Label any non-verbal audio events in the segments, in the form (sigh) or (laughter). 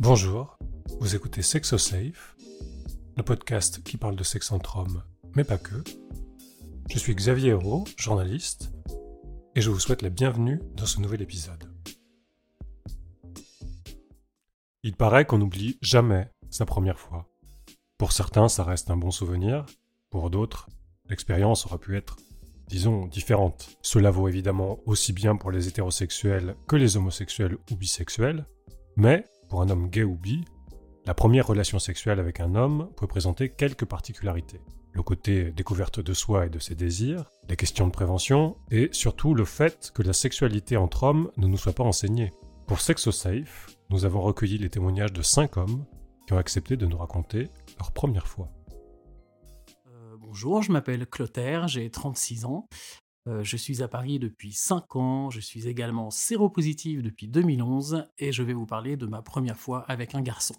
Bonjour, vous écoutez SexoSafe, le podcast qui parle de sexe entre hommes, mais pas que. Je suis Xavier Hérault, journaliste, et je vous souhaite la bienvenue dans ce nouvel épisode. Il paraît qu'on n'oublie jamais sa première fois. Pour certains, ça reste un bon souvenir, pour d'autres, l'expérience aura pu être, disons, différente. Cela vaut évidemment aussi bien pour les hétérosexuels que les homosexuels ou bisexuels, mais pour un homme gay ou bi, la première relation sexuelle avec un homme peut présenter quelques particularités. Le côté découverte de soi et de ses désirs, les questions de prévention, et surtout le fait que la sexualité entre hommes ne nous soit pas enseignée. Pour SexoSafe, nous avons recueilli les témoignages de 5 hommes qui ont accepté de nous raconter leur première fois. Euh, bonjour, je m'appelle Clotaire, j'ai 36 ans. Je suis à Paris depuis 5 ans, je suis également séropositif depuis 2011 et je vais vous parler de ma première fois avec un garçon.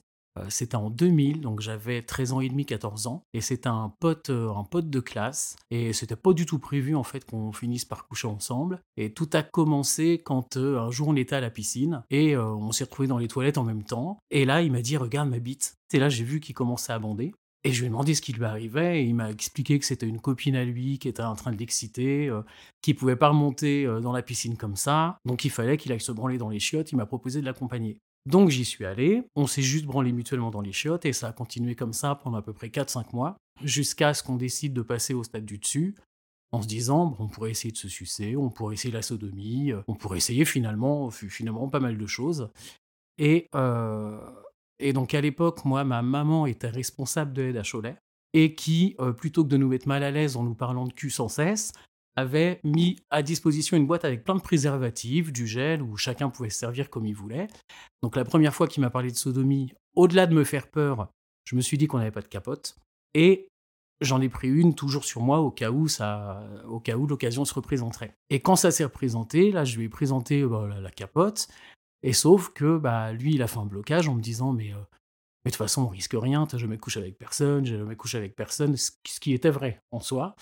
C'était en 2000, donc j'avais 13 ans et demi, 14 ans, et c'était un pote, un pote de classe, et c'était pas du tout prévu en fait qu'on finisse par coucher ensemble. Et tout a commencé quand un jour on était à la piscine et on s'est retrouvés dans les toilettes en même temps. Et là, il m'a dit regarde ma bite. Et là, j'ai vu qu'il commençait à bander. Et je lui ai demandé ce qui lui arrivait, et il m'a expliqué que c'était une copine à lui qui était en train de l'exciter, euh, qui pouvait pas remonter euh, dans la piscine comme ça, donc il fallait qu'il aille se branler dans les chiottes, il m'a proposé de l'accompagner. Donc j'y suis allé, on s'est juste branlé mutuellement dans les chiottes, et ça a continué comme ça pendant à peu près 4-5 mois, jusqu'à ce qu'on décide de passer au stade du dessus, en se disant, on pourrait essayer de se sucer, on pourrait essayer la sodomie, euh, on pourrait essayer finalement, finalement pas mal de choses. Et euh, et donc à l'époque, moi, ma maman était responsable de l'aide à Cholet et qui, euh, plutôt que de nous mettre mal à l'aise en nous parlant de cul sans cesse, avait mis à disposition une boîte avec plein de préservatifs, du gel, où chacun pouvait se servir comme il voulait. Donc la première fois qu'il m'a parlé de sodomie, au-delà de me faire peur, je me suis dit qu'on n'avait pas de capote. Et j'en ai pris une toujours sur moi au cas où ça, au cas où l'occasion se représenterait. Et quand ça s'est représenté, là, je lui ai présenté bah, la, capote. Et sauf que bah, lui, il a fait un blocage en me disant Mais, euh, mais de toute façon, on risque rien, t'as jamais couché avec personne, j'ai jamais couché avec personne, ce qui était vrai en soi.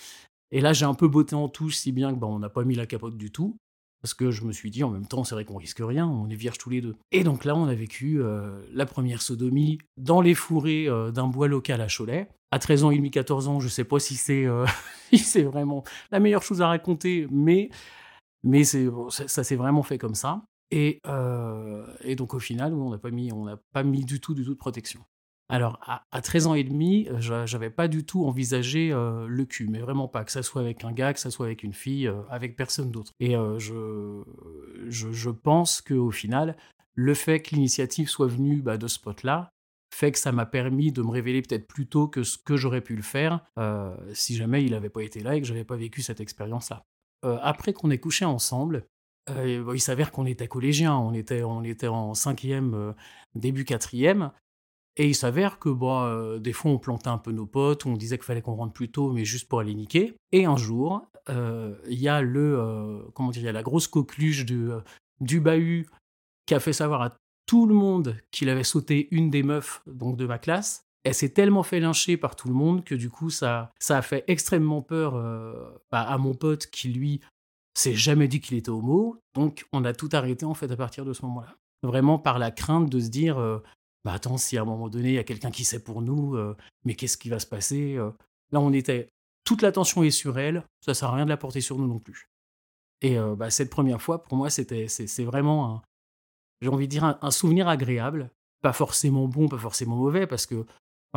Et là, j'ai un peu botté en touche, si bien que bah, on n'a pas mis la capote du tout. Parce que je me suis dit, en même temps, c'est vrai qu'on risque rien, on est vierges tous les deux. Et donc là, on a vécu euh, la première sodomie dans les fourrés euh, d'un bois local à Cholet. À 13 ans et demi, 14 ans, je sais pas si c'est (laughs) c'est vraiment la meilleure chose à raconter, mais, mais ça, ça s'est vraiment fait comme ça. Et, et donc au final, on n'a pas mis, du tout, de protection. Alors à, 13 ans et demi, j'avais pas du tout envisagé le cul, mais vraiment pas, que ça soit avec un gars, que ça soit avec une fille, avec personne d'autre. Et je, pense qu'au final, le fait que l'initiative soit venue bah, de ce pote-là, fait que ça m'a permis de me révéler peut-être plus tôt que ce que j'aurais pu le faire si jamais il n'avait pas été là et que j'avais pas vécu cette expérience-là. après qu'on ait couché ensemble, euh, il s'avère qu'on était collégiens, on était, en cinquième, euh, début quatrième. Et il s'avère que bon, euh, des fois, on plantait un peu nos potes, on disait qu'il fallait qu'on rentre plus tôt, mais juste pour aller niquer. Et un jour, il y a le, y a la grosse coqueluche du, du bahut qui a fait savoir à tout le monde qu'il avait sauté une des meufs donc de ma classe. Elle s'est tellement fait lyncher par tout le monde que du coup, ça, ça a fait extrêmement peur bah, à mon pote qui, lui, s'est jamais dit qu'il était homo, donc on a tout arrêté en fait à partir de ce moment-là. Vraiment par la crainte de se dire, euh, bah attends, si à un moment donné il y a quelqu'un qui sait pour nous, euh, mais qu'est-ce qui va se passer euh? Là on était, toute l'attention est sur elle, ça sert à rien de la porter sur nous non plus. Et bah, cette première fois pour moi c'était, c'est, vraiment, j'ai envie de dire un souvenir agréable, pas forcément bon, pas forcément mauvais, parce que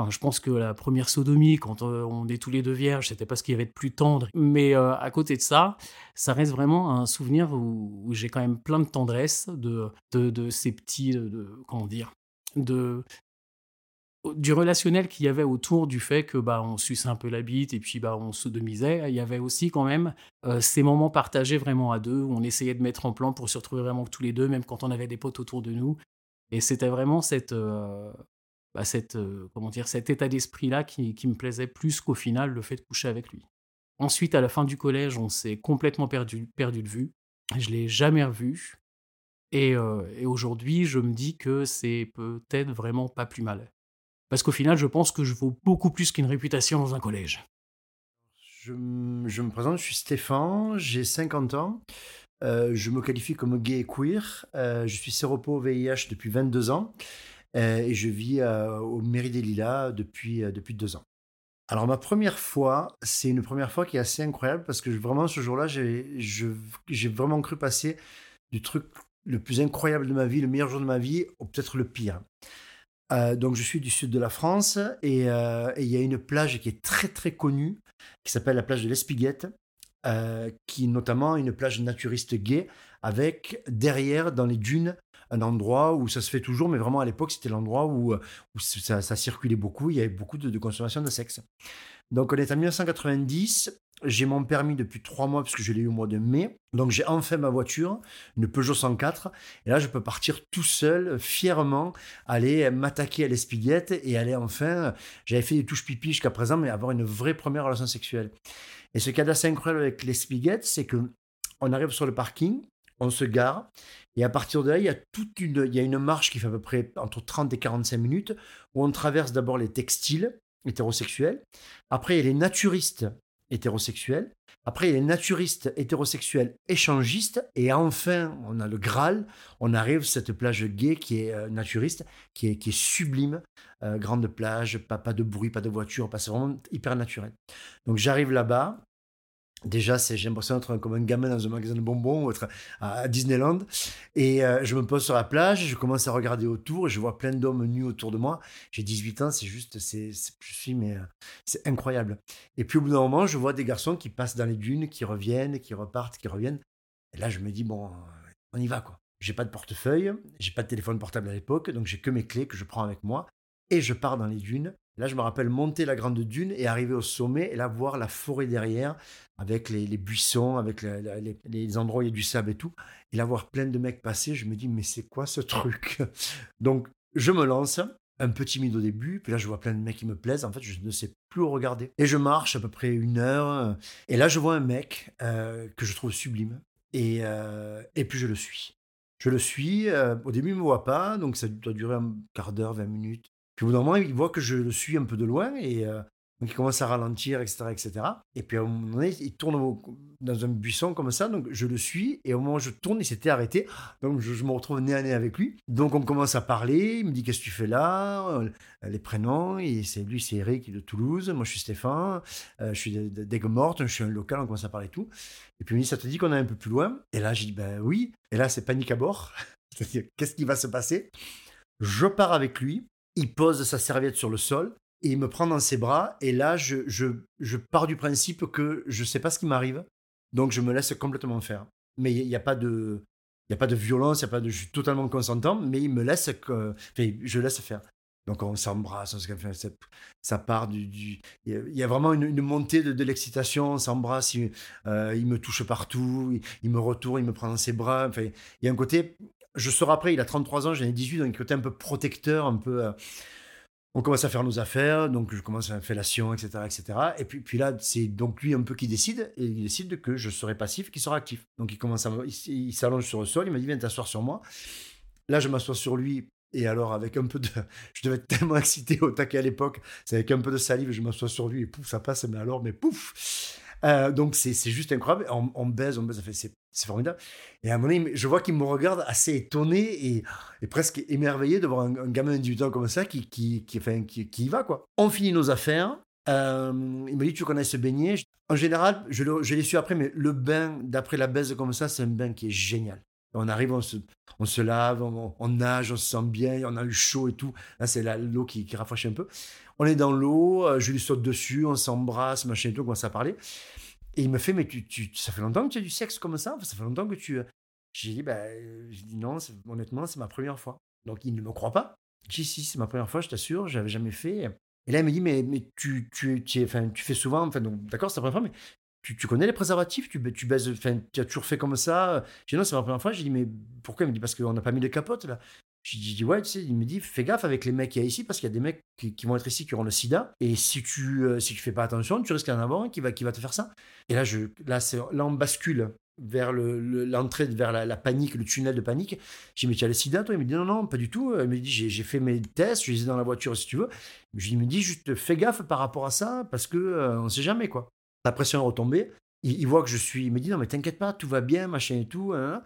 je pense que la première sodomie, quand euh, on est tous les deux vierges, c'était pas ce qu'il y avait de plus tendre. Mais euh, à côté de ça, ça reste vraiment un souvenir où, j'ai quand même plein de tendresse de, de, ces petits, de, comment dire, de du relationnel qu'il y avait autour du fait que bah on suçait un peu la bite et puis bah on sodomisait. Il y avait aussi quand même euh, ces moments partagés vraiment à deux où on essayait de mettre en plan pour se retrouver vraiment tous les deux, même quand on avait des potes autour de nous. Et c'était vraiment cette, bah, cette, comment dire, cet état d'esprit-là qui, me plaisait plus qu'au final le fait de coucher avec lui. Ensuite, à la fin du collège, on s'est complètement perdu, perdu de vue. Je l'ai jamais revu. Et, aujourd'hui, je me dis que c'est peut-être vraiment pas plus mal. Parce qu'au final, je pense que je vaux beaucoup plus qu'une réputation dans un collège. Je, me présente, je suis Stéphane, j'ai 50 ans. je me qualifie comme gay et queer. je suis séropo VIH depuis 22 ans. Et je vis au Mairie des Lilas depuis, depuis deux ans. Alors ma première fois, c'est une première fois qui est assez incroyable parce que vraiment ce jour-là, j'ai vraiment cru passer du truc le plus incroyable de ma vie, le meilleur jour de ma vie, ou peut-être le pire. Euh, donc je suis du sud de la France euh, et il y a une plage qui est très très connue qui s'appelle la plage de l'Espiguette, euh, qui est notamment une plage naturiste gay avec derrière dans les dunes un endroit où ça se fait toujours, mais vraiment à l'époque c'était l'endroit où, où ça, circulait beaucoup, il y avait beaucoup de, consommation de sexe. Donc on est en 1990, j'ai mon permis depuis trois mois puisque je l'ai eu au mois de mai. Donc j'ai enfin ma voiture, une Peugeot 104. Et là, je peux partir tout seul, fièrement, aller m'attaquer à l'espiguette et aller enfin. J'avais fait des touches pipi jusqu'à présent, mais avoir une vraie première relation sexuelle. Et ce qui est assez incroyable avec l'espiguette, c'est que on arrive sur le parking, on se gare, et à partir de là, il y a toute une, il y a une marche qui fait à peu près entre 30 et 45 minutes, où on traverse d'abord les textiles hétérosexuels. Après, il y a les naturistes hétérosexuels. Après, il y a les naturistes hétérosexuels échangistes. Et enfin, on a le Graal. On arrive à cette plage gay qui est euh, naturiste, qui est, qui est sublime. Euh, grande plage, pas, pas de bruit, pas de voiture, c'est vraiment hyper naturel. Donc j'arrive là-bas. Déjà, c'est, j'ai l'impression d'être comme un gamin dans un magasin de bonbons ou être à Disneyland. Et euh, je me pose sur la plage, je commence à regarder autour, et je vois plein d'hommes nus autour de moi. J'ai 18 ans, c'est juste, c'est, je suis, mais euh, c'est incroyable. Et puis au bout d'un moment, je vois des garçons qui passent dans les dunes, qui reviennent, qui repartent, qui reviennent. Et là, je me dis, bon, on y va, quoi. J'ai pas de portefeuille, j'ai pas de téléphone portable à l'époque, donc j'ai que mes clés que je prends avec moi. Et je pars dans les dunes Là, je me rappelle monter la grande dune et arriver au sommet et là voir la forêt derrière avec les, buissons, avec les, endroits où il y a du sable et tout. Et là voir plein de mecs passer, je me dis, mais c'est quoi ce truc? (laughs) Donc, je me lance, un peu timide au début, puis là, je vois plein de mecs qui me plaisent. En fait, je ne sais plus où regarder. Et je marche à peu près une heure. Et là, je vois un mec euh, que je trouve sublime. Et, euh, et puis, je le suis. Je le suis. Euh, au début, il ne me voit pas, donc ça doit durer un quart d'heure, 20 minutes. Au bout d'un moment, il voit que je le suis un peu de loin et euh, donc il commence à ralentir, etc., etc. Et puis à un moment donné, il tourne dans un buisson comme ça, donc je le suis et au moment où je tourne, il s'était arrêté. Donc je, me retrouve nez à nez avec lui. Donc on commence à parler, il me dit qu'est-ce que tu fais là? Euh, Les prénoms, et c'est lui, c'est Eric de Toulouse, moi je suis Stéphane, euh, je suis d'Aigues-Mortes, je suis un local, on commence à parler tout. Et puis il me dit ça te dit qu'on est un peu plus loin? Et là j'ai dit ben oui. Et là c'est panique à bord. (laughs) C'est-à-dire qu'est-ce qui va se passer? Je pars avec lui il pose sa serviette sur le sol et il me prend dans ses bras. Et là, je, je, pars du principe que je ne sais pas ce qui m'arrive. Donc, je me laisse complètement faire. Mais il n'y a, pas de. Il a pas de violence, y a pas de, je suis totalement consentant, mais il me laisse, que, je laisse faire. Donc on s'embrasse, ça part du, il y a vraiment une, montée de, l'excitation, on s'embrasse, il, euh, il, me touche partout, il, me retourne, il me prend dans ses bras. Enfin, il y a un côté, je sors après, il a 33 ans, j'en ai 18, donc côté un peu protecteur, un peu. Euh, on commence à faire nos affaires, donc je commence à faire etc., etc. Et puis, puis là, c'est donc lui un peu qui décide, et il décide que je serai passif, qu'il sera actif. Donc il commence à, il, s'allonge sur le sol, il m'a dit viens t'asseoir sur moi. Là, je m'assois sur lui, et alors avec un peu de, (laughs) je devais être tellement (laughs) excité au taquet à l'époque, c'est avec un peu de salive, je m'assois sur lui et pouf, ça passe. Mais alors, mais pouf. Euh, donc c'est juste incroyable. On, baise, on baise, c'est formidable. Et à un moment donné, je vois qu'il me regarde assez étonné et, presque émerveillé de voir un, gamin de 18 ans comme ça qui, qui, qui, enfin, qui, qui y va. quoi. On finit nos affaires. Euh, il me dit, tu connais ce beignet? En général, je l'ai su après, mais le bain, d'après la baise comme ça, c'est un bain qui est génial. On arrive, on se, lave, on, nage, on se sent bien, on a eu chaud et tout. Là, c'est l'eau qui, qui rafraîchit un peu. On est dans l'eau, euh, je lui saute dessus, on s'embrasse, machin et tout, on commence à parler. Et il me fait, mais tu, tu, ça fait longtemps que tu as du sexe comme ça? Ça fait longtemps que tu... Euh, j'ai dit, bah, dit non, honnêtement, c'est ma première fois. Donc il ne me croit pas. J'ai dit, si, c'est ma première fois, je t'assure, j'avais jamais fait. Et là, il me dit, mais, mais tu, tu, enfin, tu fais souvent, enfin, d'accord, c'est la première fois, mais tu, connais les préservatifs? Tu, tu baises, tu as toujours fait comme ça? J'ai dit, non, c'est ma première fois. J'ai dit, mais pourquoi? Il me dit, parce qu'on n'a pas mis de capote, là. J'ai dit, ouais, tu sais, il me dit, fais gaffe avec les mecs qu'il y a ici, parce qu'il y a des mecs qui, vont être ici qui auront le sida. Et si tu euh, si tu fais pas attention, tu risques d'en avoir un qui va, qui va te faire ça. Et là, je, là, là on bascule vers l'entrée, le, vers la, panique, le tunnel de panique. J'ai dit, mais tu as le sida, toi? Il me dit, non, non, pas du tout. Il me dit, j'ai fait mes tests, je les ai dans la voiture si tu veux. Je lui dis, juste fais gaffe par rapport à ça, parce que euh, on sait jamais, quoi. La pression est retombée. Il, voit que je suis, il me dit, non, mais t'inquiète pas, tout va bien, machin et tout. Hein.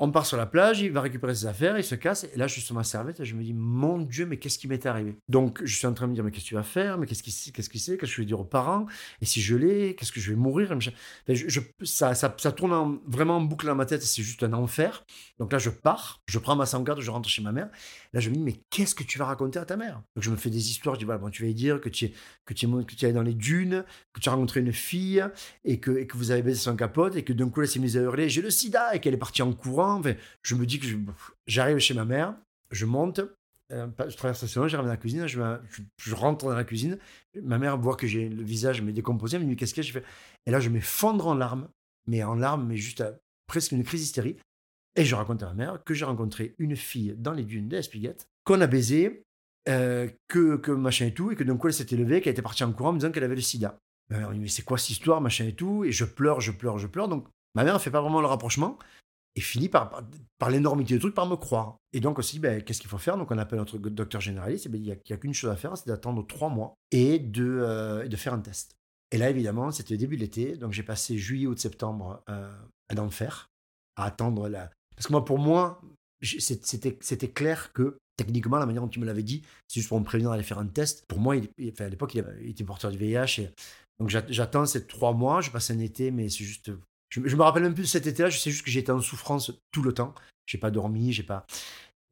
On part sur la plage, il va récupérer ses affaires, il se casse. Et là, je suis sur ma serviette et je me dis, mon Dieu, mais qu'est-ce qui m'est arrivé? Donc, je suis en train de me dire, mais qu'est-ce que tu vas faire? Mais qu'est-ce qui qu'est-ce qui c'est? Qu'est-ce que je vais dire aux parents? Et si je l'ai, qu'est-ce que je vais mourir? Ça, ça, tourne vraiment en boucle dans ma tête, c'est juste un enfer. Donc là, je pars, je prends ma sauvegarde, je rentre chez ma mère. Là, je me dis, mais qu'est-ce que tu vas raconter à ta mère? Donc, je me fais des histoires, je dis, voilà, bon, tu vas lui dire que tu es, que que es dans les dunes, que tu as rencontré une fille et que, et que vous avez baissé son capote et que d'un coup, elle s'est mise à hurler, j'ai le sida et qu'elle est partie en courant. Enfin, je me dis que j'arrive chez ma mère, je monte, euh, je traverse la salon, j'arrive dans la cuisine, je, je, rentre dans la cuisine. Ma mère voit que j'ai le visage mais décomposé, elle me dit qu'est-ce que j'ai fait Et là, je m'effondre en larmes, mais en larmes, mais juste presque une crise hystérie. Et je raconte à ma mère que j'ai rencontré une fille dans les dunes d'Espiguette, qu'on a baisé, euh, que, que machin et tout, et que d'un coup elle s'était levée, qu'elle était partie en courant en me disant qu'elle avait le sida. Ma mère dit mais c'est quoi cette histoire, machin et tout, et je pleure, je pleure, je pleure. Donc ma mère ne fait pas vraiment le rapprochement et finit par, par, l'énormité du truc, par me croire. Et donc aussi, ben, qu'est-ce qu'il faut faire? Donc on appelle notre docteur généraliste, ben, il n'y a, qu'une chose à faire, c'est d'attendre trois mois et de, euh, de faire un test. Et là, évidemment, c'était le début de l'été, donc j'ai passé juillet, août, septembre euh, à l'enfer, à attendre la... Parce que moi, pour moi, c'était clair que techniquement, la manière dont tu me l'avais dit, c'est juste pour me prévenir d'aller faire un test. Pour moi, il, à l'époque, il, était porteur du VIH. Et, donc j'attends ces trois mois, je passe un été, mais c'est juste je, me rappelle un peu de cet été-là, je sais juste que j'étais en souffrance tout le temps. J'ai pas dormi, j'ai pas.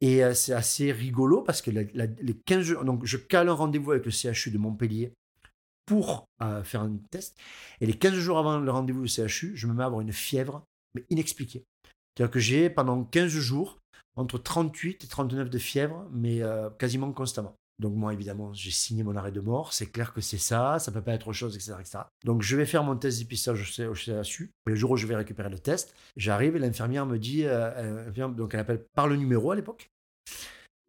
Et euh, c'est assez rigolo parce que les 15 jours, donc je cale un rendez-vous avec le CHU de Montpellier pour euh, faire un test. Et les 15 jours avant le rendez-vous du CHU, je me mets à avoir une fièvre, mais inexpliquée. C'est-à-dire que j'ai pendant 15 jours entre 38 et 39 de fièvre, mais euh, quasiment constamment. Donc moi, évidemment, j'ai signé mon arrêt de mort. C'est clair que c'est ça, ça peut pas être autre chose, etc., etc. Donc je vais faire mon test d'épistage au CHU. Le jour où je vais récupérer le test, j'arrive et l'infirmière me dit, euh, donc elle appelle par le numéro à l'époque.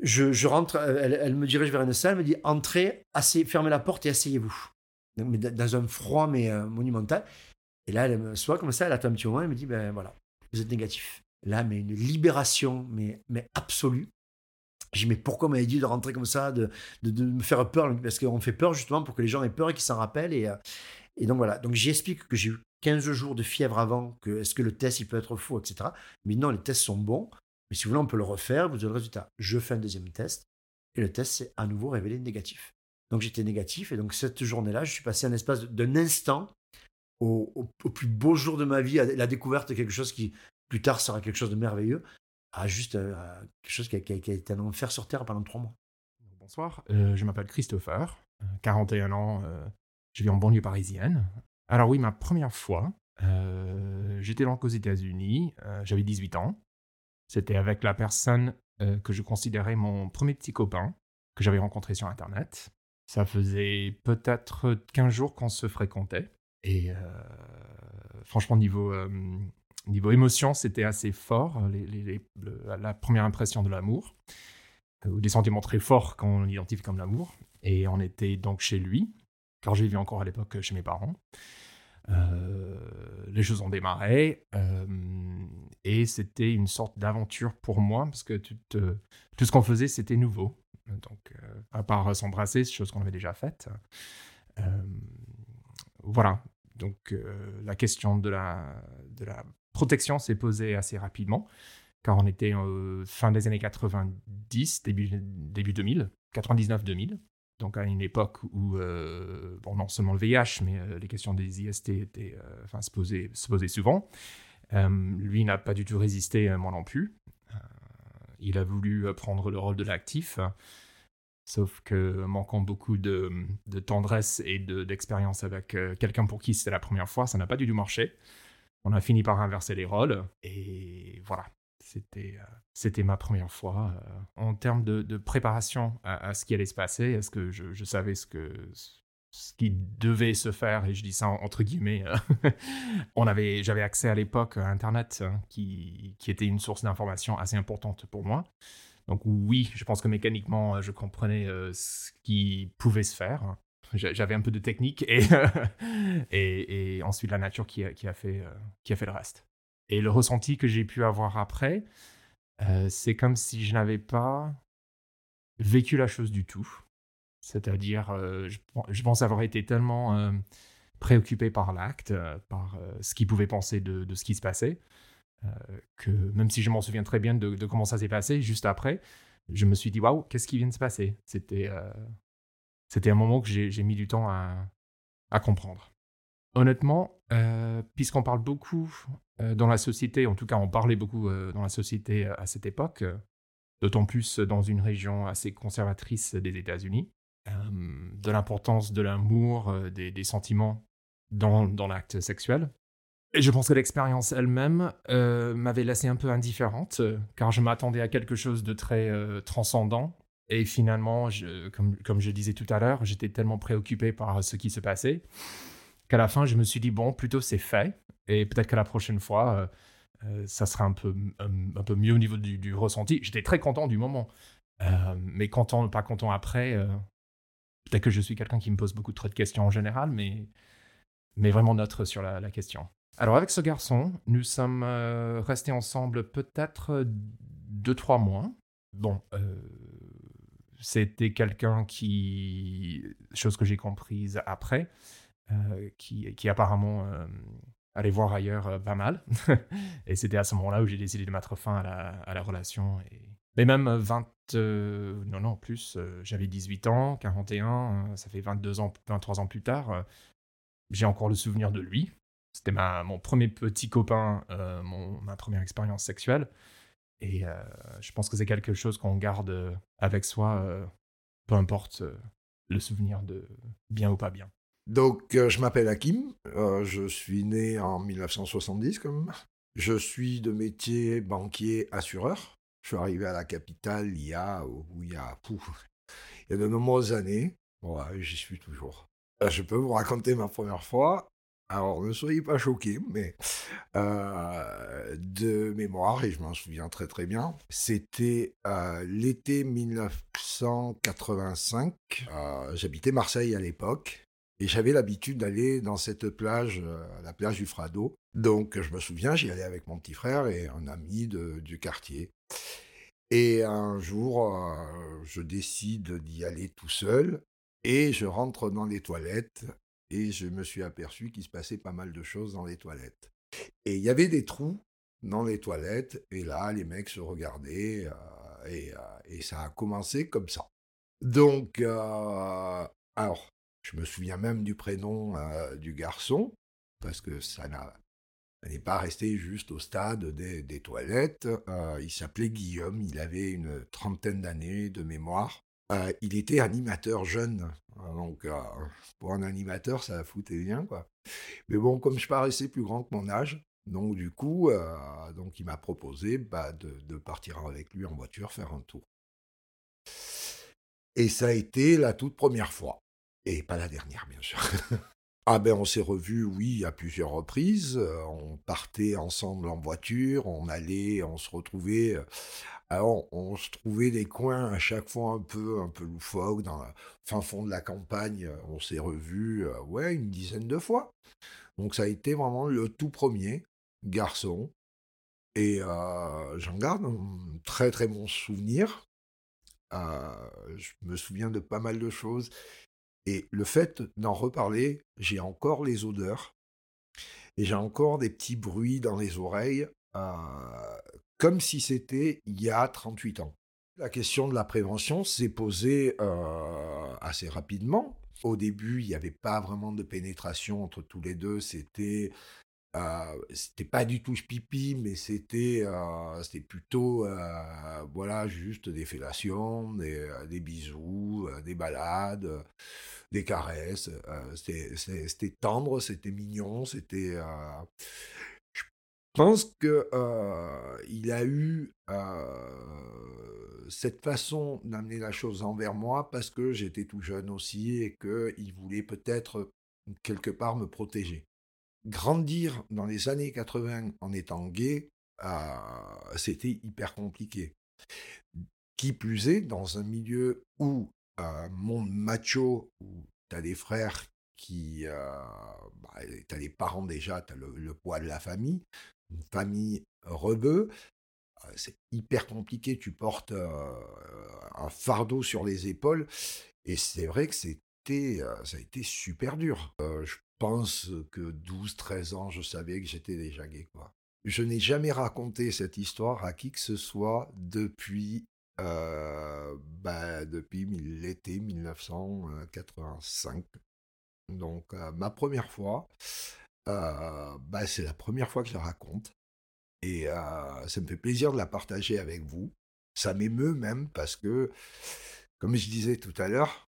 Je, rentre, elle, me dirige vers une salle, elle me dit entrez, assez, fermez la porte et asseyez-vous. Dans un froid mais euh, monumental. Et là, elle me soit comme ça, elle attend un petit moment, elle me dit ben voilà, vous êtes négatif. Là, mais une libération, mais, mais absolue. J'ai dit, mais pourquoi m'avait dit de rentrer comme ça, de, de, me faire peur? Parce qu'on fait peur justement pour que les gens aient peur et qu'ils s'en rappellent. Et, euh, et donc voilà. Donc j'explique que j'ai eu 15 jours de fièvre avant, que est-ce que le test il peut être faux, etc. Mais non, les tests sont bons. Mais si vous voulez, on peut le refaire, vous avez le résultat. Je fais un deuxième test et le test s'est à nouveau révélé négatif. Donc j'étais négatif et donc cette journée-là, je suis passé un espace d'un instant au, au, plus beau jour de ma vie, à la découverte de quelque chose qui plus tard sera quelque chose de merveilleux à juste euh, quelque chose qui a, été un enfer sur Terre pendant trois mois. Bonsoir, euh, je m'appelle Christopher, 41 euh, ans, je vis en banlieue parisienne. Alors oui, ma première fois, j'étais donc aux États-Unis, j'avais 18 ans. C'était avec la personne que je considérais mon premier petit copain que j'avais rencontré sur Internet. Ça faisait peut-être 15 jours qu'on se fréquentait. Et franchement, niveau Niveau émotion, c'était assez fort, euh, la première impression de l'amour, euh, ou des sentiments très forts qu'on identifie comme l'amour. Et on était donc chez lui, car j'ai vu encore à l'époque chez mes parents. Euh, les choses ont démarré et c'était une sorte d'aventure pour moi parce que tout, ce qu'on faisait c'était nouveau. Donc, à part s'embrasser, chose qu'on avait déjà faite. voilà. Donc, la question de la protection s'est posée assez rapidement, car on était euh, fin des années 90, début, début 2000, 99-2000. Donc à une époque où, euh, bon, non seulement le VIH, mais euh, les questions des IST étaient, se, posaient, se posaient souvent. lui n'a pas du tout résisté, moi non plus. il a voulu prendre le rôle de l'actif, sauf que manquant beaucoup de, de tendresse et d'expérience avec quelqu'un pour qui c'était la première fois, ça n'a pas du tout marché on a fini par inverser les rôles. Et voilà, c'était euh, ma première fois. Euh, en termes de, préparation à, ce qui allait se passer, est-ce que je, savais ce que ce qui devait se faire, et je dis ça entre guillemets, euh, (laughs) j'avais accès à l'époque à Internet, hein, qui, qui, était une source d'information assez importante pour moi. Donc oui, je pense que mécaniquement, je comprenais ce qui pouvait se faire. J'avais un peu de technique et, (laughs) et, ensuite la nature qui a, fait, euh, qui a fait le reste. Et le ressenti que j'ai pu avoir après, euh, c'est comme si je n'avais pas vécu la chose du tout. C'est-à-dire, euh, je, pense avoir été tellement préoccupé par l'acte, par ce qu'il pouvait penser de, ce qui se passait, que même si je m'en souviens très bien de, comment ça s'est passé, juste après, je me suis dit, waouh, qu'est-ce qui vient de se passer? C'était c'était un moment que j'ai mis du temps à, comprendre. Honnêtement, puisqu'on parle beaucoup dans la société, en tout cas on parlait beaucoup dans la société à cette époque, d'autant plus dans une région assez conservatrice des États-Unis, de l'importance de l'amour, des, sentiments dans, dans l'acte sexuel. Et je pense que l'expérience elle-même m'avait laissé un peu indifférente, car je m'attendais à quelque chose de très transcendant. Et finalement, comme, je disais tout à l'heure, j'étais tellement préoccupé par ce qui se passait qu'à la fin, je me suis dit, bon, plutôt c'est fait. Et peut-être que la prochaine fois, euh, ça sera un peu, un, peu mieux au niveau du, ressenti. J'étais très content du moment. Euh, mais content, pas content après. Euh, peut-être que je suis quelqu'un qui me pose beaucoup trop de questions en général, mais, mais vraiment neutre sur la, question. Alors avec ce garçon, nous sommes restés ensemble peut-être deux, trois mois. Bon, c'était quelqu'un qui, chose que j'ai comprise après, qui, qui apparemment aller voir ailleurs euh, pas mal. (laughs) et c'était à ce moment-là où j'ai décidé de mettre fin à la, relation. Et... Mais même 20, euh, euh, non, non, plus, j'avais 18 ans, 41, ça fait 22 ans, 23 ans plus tard, j'ai encore le souvenir de lui. C'était mon premier petit copain, mon, ma première expérience sexuelle. Et je pense que c'est quelque chose qu'on garde avec soi, peu importe le souvenir de bien ou pas bien. Donc, euh, je m'appelle Hakim, euh, je suis né en 1970 comme. Je suis de métier banquier assureur. Je suis arrivé à la capitale il y a, il y a, il y a de nombreuses années. J'y suis toujours. Euh, je peux vous raconter ma première fois. Alors, ne soyez pas choqués, mais de mémoire, et je m'en souviens très très bien, c'était l'été 1985. J'habitais Marseille à l'époque. Et j'avais l'habitude d'aller dans cette plage, euh, la plage du Frado. Donc je me souviens, j'y allais avec mon petit frère et un ami du quartier. Et un jour, euh, je décide d'y aller tout seul et je rentre dans les toilettes et je me suis aperçu qu'il se passait pas mal de choses dans les toilettes. Et il y avait des trous dans les toilettes et là, les mecs se regardaient euh, et, et, ça a commencé comme ça. Donc, alors, je me souviens même du prénom euh, du garçon, parce que ça n'est pas resté juste au stade des, toilettes. Euh, il s'appelait Guillaume, il avait une trentaine d'années de mémoire. Euh, il était animateur jeune, donc pour un animateur, ça foutait bien, quoi. Mais bon, comme je paraissais plus grand que mon âge, donc du coup, donc il m'a proposé bah, de, partir avec lui en voiture faire un tour. Et ça a été la toute première fois. Et pas la dernière, bien sûr. (laughs) ah ben on s'est revus, oui, à plusieurs reprises. Euh, on partait ensemble en voiture, on allait, on se retrouvait. Euh, alors on se trouvait des coins à chaque fois un peu, un peu loufoques dans le fin fond de la campagne. On s'est revus, euh, ouais, une dizaine de fois. Donc ça a été vraiment le tout premier garçon. Et j'en garde un très très bon souvenir. je me souviens de pas mal de choses. Et le fait d'en reparler, j'ai encore les odeurs et j'ai encore des petits bruits dans les oreilles, euh, comme si c'était il y a 38 ans. La question de la prévention s'est posée euh, assez rapidement. Au début, il n'y avait pas vraiment de pénétration entre tous les deux. C'était c'était pas du tout pipi, mais c'était c'était plutôt voilà juste des fellations, des, bisous, des balades, des caresses. c'était tendre, c'était mignon, c'était. je pense que il a eu cette façon d'amener la chose envers moi parce que j'étais tout jeune aussi et qu'il voulait peut-être quelque part me protéger grandir dans les années 80 en étant gay, euh, c'était hyper compliqué. Qui plus est, dans un milieu où euh, monde macho, où tu as des frères qui... Euh, bah, tu as les parents déjà, tu as le, poids de la famille, une famille rebeu, euh, c'est hyper compliqué, tu portes un fardeau sur les épaules, et c'est vrai que c'était, ça a été super dur. je pense que 12-13 ans, je savais que j'étais déjà gay. Quoi. je n'ai jamais raconté cette histoire à qui que ce soit depuis, euh, bah, depuis l'été 1985. Donc, euh, ma première fois, euh, bah, c'est la première fois que je la raconte. Et ça me fait plaisir de la partager avec vous. Ça m'émeut même parce que, comme je disais tout à l'heure,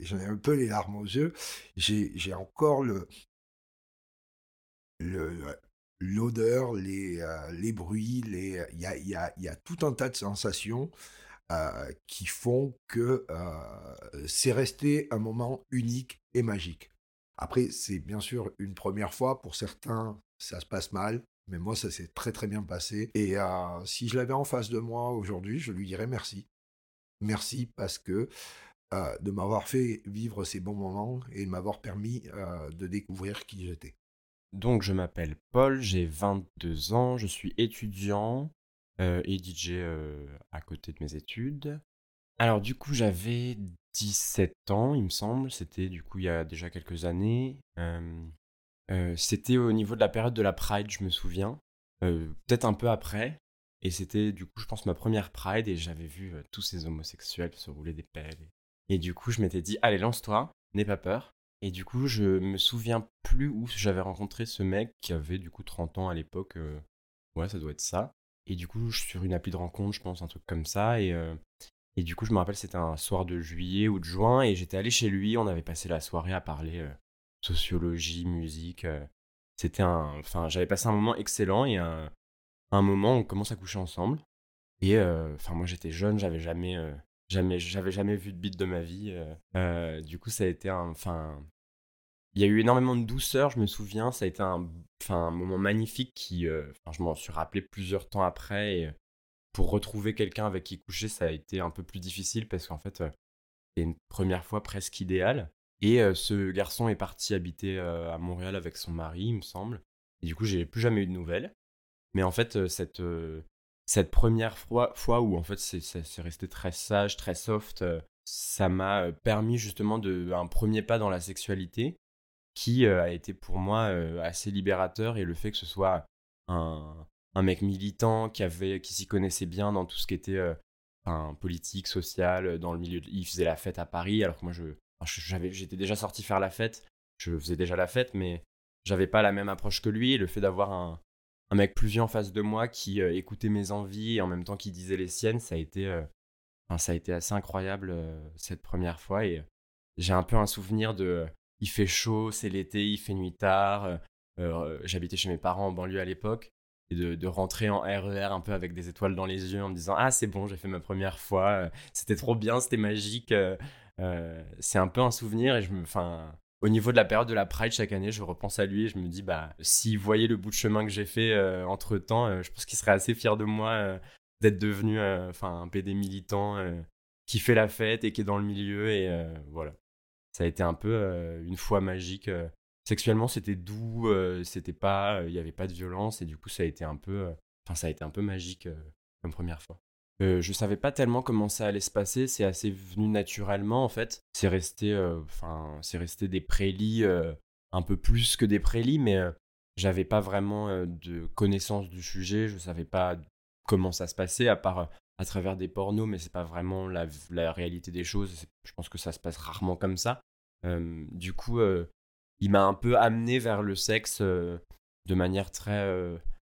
j'en ai un peu les larmes aux yeux. J'ai encore le, l'odeur, les, euh, les bruits, les, il y a, y, a, y a, tout un tas de sensations euh, qui font que euh, c'est resté un moment unique et magique. Après, c'est bien sûr une première fois. Pour certains, ça se passe mal. Mais moi, ça s'est très très bien passé. Et si je l'avais en face de moi aujourd'hui, je lui dirais merci. Merci parce que de m'avoir fait vivre ces bons moments et de m'avoir permis de découvrir qui j'étais. Donc, je m'appelle Paul, j'ai 22 ans, je suis étudiant euh, et DJ euh, à côté de mes études. Alors, du coup, j'avais 17 ans, il me semble. C'était du coup il y a déjà quelques années. Euh, c'était au niveau de la période de la Pride, je me souviens. Peut-être un peu après. Et c'était du coup, je pense, ma première Pride et j'avais vu tous ces homosexuels se rouler des pelles. Du coup, je m'étais dit, allez, lance-toi, n'aie pas peur. Et du coup, je me souviens plus où j'avais rencontré ce mec qui avait du coup 30 ans à l'époque. Euh, ouais, ça doit être ça. Et du coup, sur une appli de rencontre, je pense, un truc comme ça. Et, euh, et du coup, je me rappelle, c'était un soir de juillet ou de juin. Et j'étais allé chez lui. On avait passé la soirée à parler euh, sociologie, musique. c'était un. Enfin, j'avais passé un moment excellent et un, un moment où on commence à coucher ensemble. Et enfin, moi, j'étais jeune, j'avais jamais jamais j'avais jamais vu de beat de ma vie du coup ça a été enfin il y a eu énormément de douceur, je me souviens. Ça a été un, un moment magnifique qui, euh, je m'en suis rappelé plusieurs temps après. Pour retrouver quelqu'un avec qui coucher, ça a été un peu plus difficile parce qu'en fait, euh, c'est une première fois presque idéale. Et euh, ce garçon est parti habiter à Montréal avec son mari, il me semble. Et du coup, j'ai plus jamais eu de nouvelles. Mais en fait, cette, cette première fois, où en fait c'est resté très sage, très soft, ça m'a permis justement de un premier pas dans la sexualité qui euh, a été pour moi euh, assez libérateur et le fait que ce soit un, mec militant qui avait qui s'y connaissait bien dans tout ce qui était euh, politique, social, dans le milieu. Il faisait la fête à Paris, alors que moi, je, j'avais, j'étais déjà sorti faire la fête. Je faisais déjà la fête, mais j'avais pas la même approche que lui. Et le fait d'avoir un, un mec plus vieux en face de moi qui écoutait mes envies et en même temps qui disait les siennes, ça a été, ça a été assez incroyable cette première fois. Et j'ai un peu un souvenir de il fait chaud, c'est l'été, il fait nuit tard. Euh, euh, j'habitais chez mes parents en banlieue à l'époque. Et de, rentrer en RER e un peu avec des étoiles dans les yeux en me disant Ah, c'est bon, j'ai fait ma première fois, euh, c'était trop bien, c'était magique. c'est un peu un souvenir et je me. Enfin, au niveau de la période de la Pride chaque année, je repense à lui et je me dis bah s'il voyait le bout de chemin que j'ai fait entre temps, je pense qu'il serait assez fier de moi d'être devenu enfin un PD militant qui fait la fête et qui est dans le milieu et voilà ça a été un peu euh, une fois magique. Euh. Sexuellement, c'était doux, euh, c'était pas, il n'y avait pas de violence et du coup, ça a été un peu, ça a été un peu magique comme première fois. Euh, je savais pas tellement comment ça allait se passer, c'est assez venu naturellement en fait. C'est resté, enfin, c'est resté des prélis un peu plus que des prélis, mais j'avais pas vraiment de connaissance du sujet, je savais pas comment ça se passait à part à travers des pornos, mais c'est pas vraiment la, la, réalité des choses. Je pense que ça se passe rarement comme ça. Euh, du coup, euh, il m'a un peu amené vers le sexe euh, de manière très,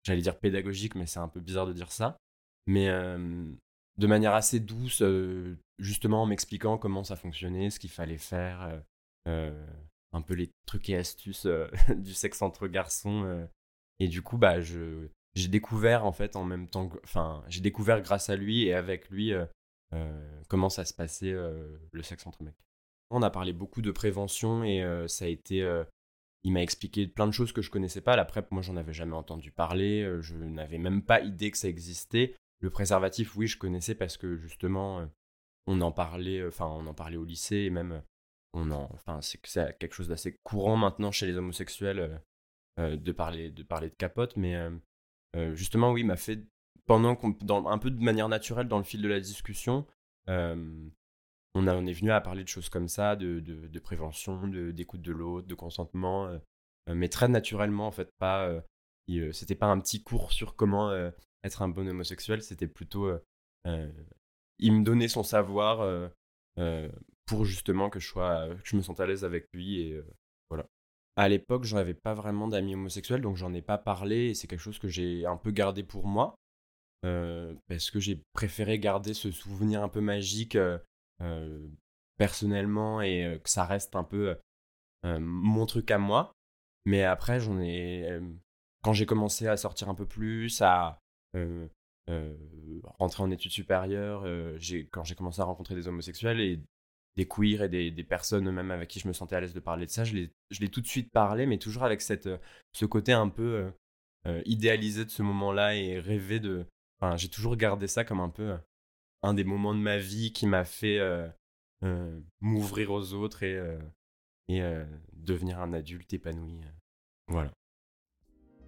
j'allais dire pédagogique, mais c'est un peu bizarre de dire ça. Mais de manière assez douce, justement en m'expliquant comment ça fonctionnait, ce qu'il fallait faire, un peu les trucs et astuces (laughs) du sexe entre garçons. et du coup, bah, je, j'ai découvert en fait en même temps, enfin, j'ai découvert grâce à lui et avec lui comment ça se passait le sexe entre mecs. On a parlé beaucoup de prévention et ça a été, il m'a expliqué plein de choses que je connaissais pas. La PrEP, moi, j'en avais jamais entendu parler. je n'avais même pas idée que ça existait. Le préservatif, oui, je connaissais parce que justement, on en parlait, enfin, on en parlait au lycée et même, on en, enfin, c'est quelque chose d'assez courant maintenant chez les homosexuels de parler, de parler de capote, mais euh, justement, oui, m'a fait, pendant dans, un peu de manière naturelle dans le fil de la discussion, euh, on, a, est venu à parler de choses comme ça, de, de, prévention, d'écoute de, l'autre, de consentement, euh, mais très naturellement, en fait, pas. c'était pas un petit cours sur comment être un bon homosexuel, c'était plutôt il me donnait son savoir pour justement que je sois que je me sente à l'aise avec lui et voilà. À l'époque, j'en avais pas vraiment d'amis homosexuels, donc j'en ai pas parlé c'est quelque chose que j'ai un peu gardé pour moi. parce que j'ai préféré garder ce souvenir un peu magique personnellement et que ça reste un peu mon truc à moi. Mais après, j'en ai. quand j'ai commencé à sortir un peu plus, à rentrer en études supérieures, quand j'ai commencé à rencontrer des homosexuels et des queers et des, personnes même avec qui je me sentais à l'aise de parler de ça, je l'ai tout de suite parlé, mais toujours avec cette, ce côté un peu idéalisé de ce moment-là et rêvé de. J'ai toujours gardé ça comme un peu un des moments de ma vie qui m'a fait m'ouvrir aux autres et devenir un adulte épanoui. Voilà.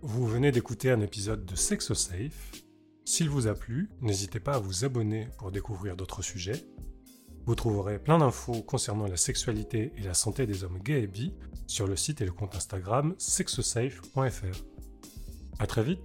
Vous venez d'écouter un épisode de Sexo Safe. S'il vous a plu, n'hésitez pas à vous abonner pour découvrir d'autres sujets. Vous trouverez plein d'infos concernant la sexualité et la santé des hommes gays et bi sur le site et le compte Instagram sexosafe.fr. A très vite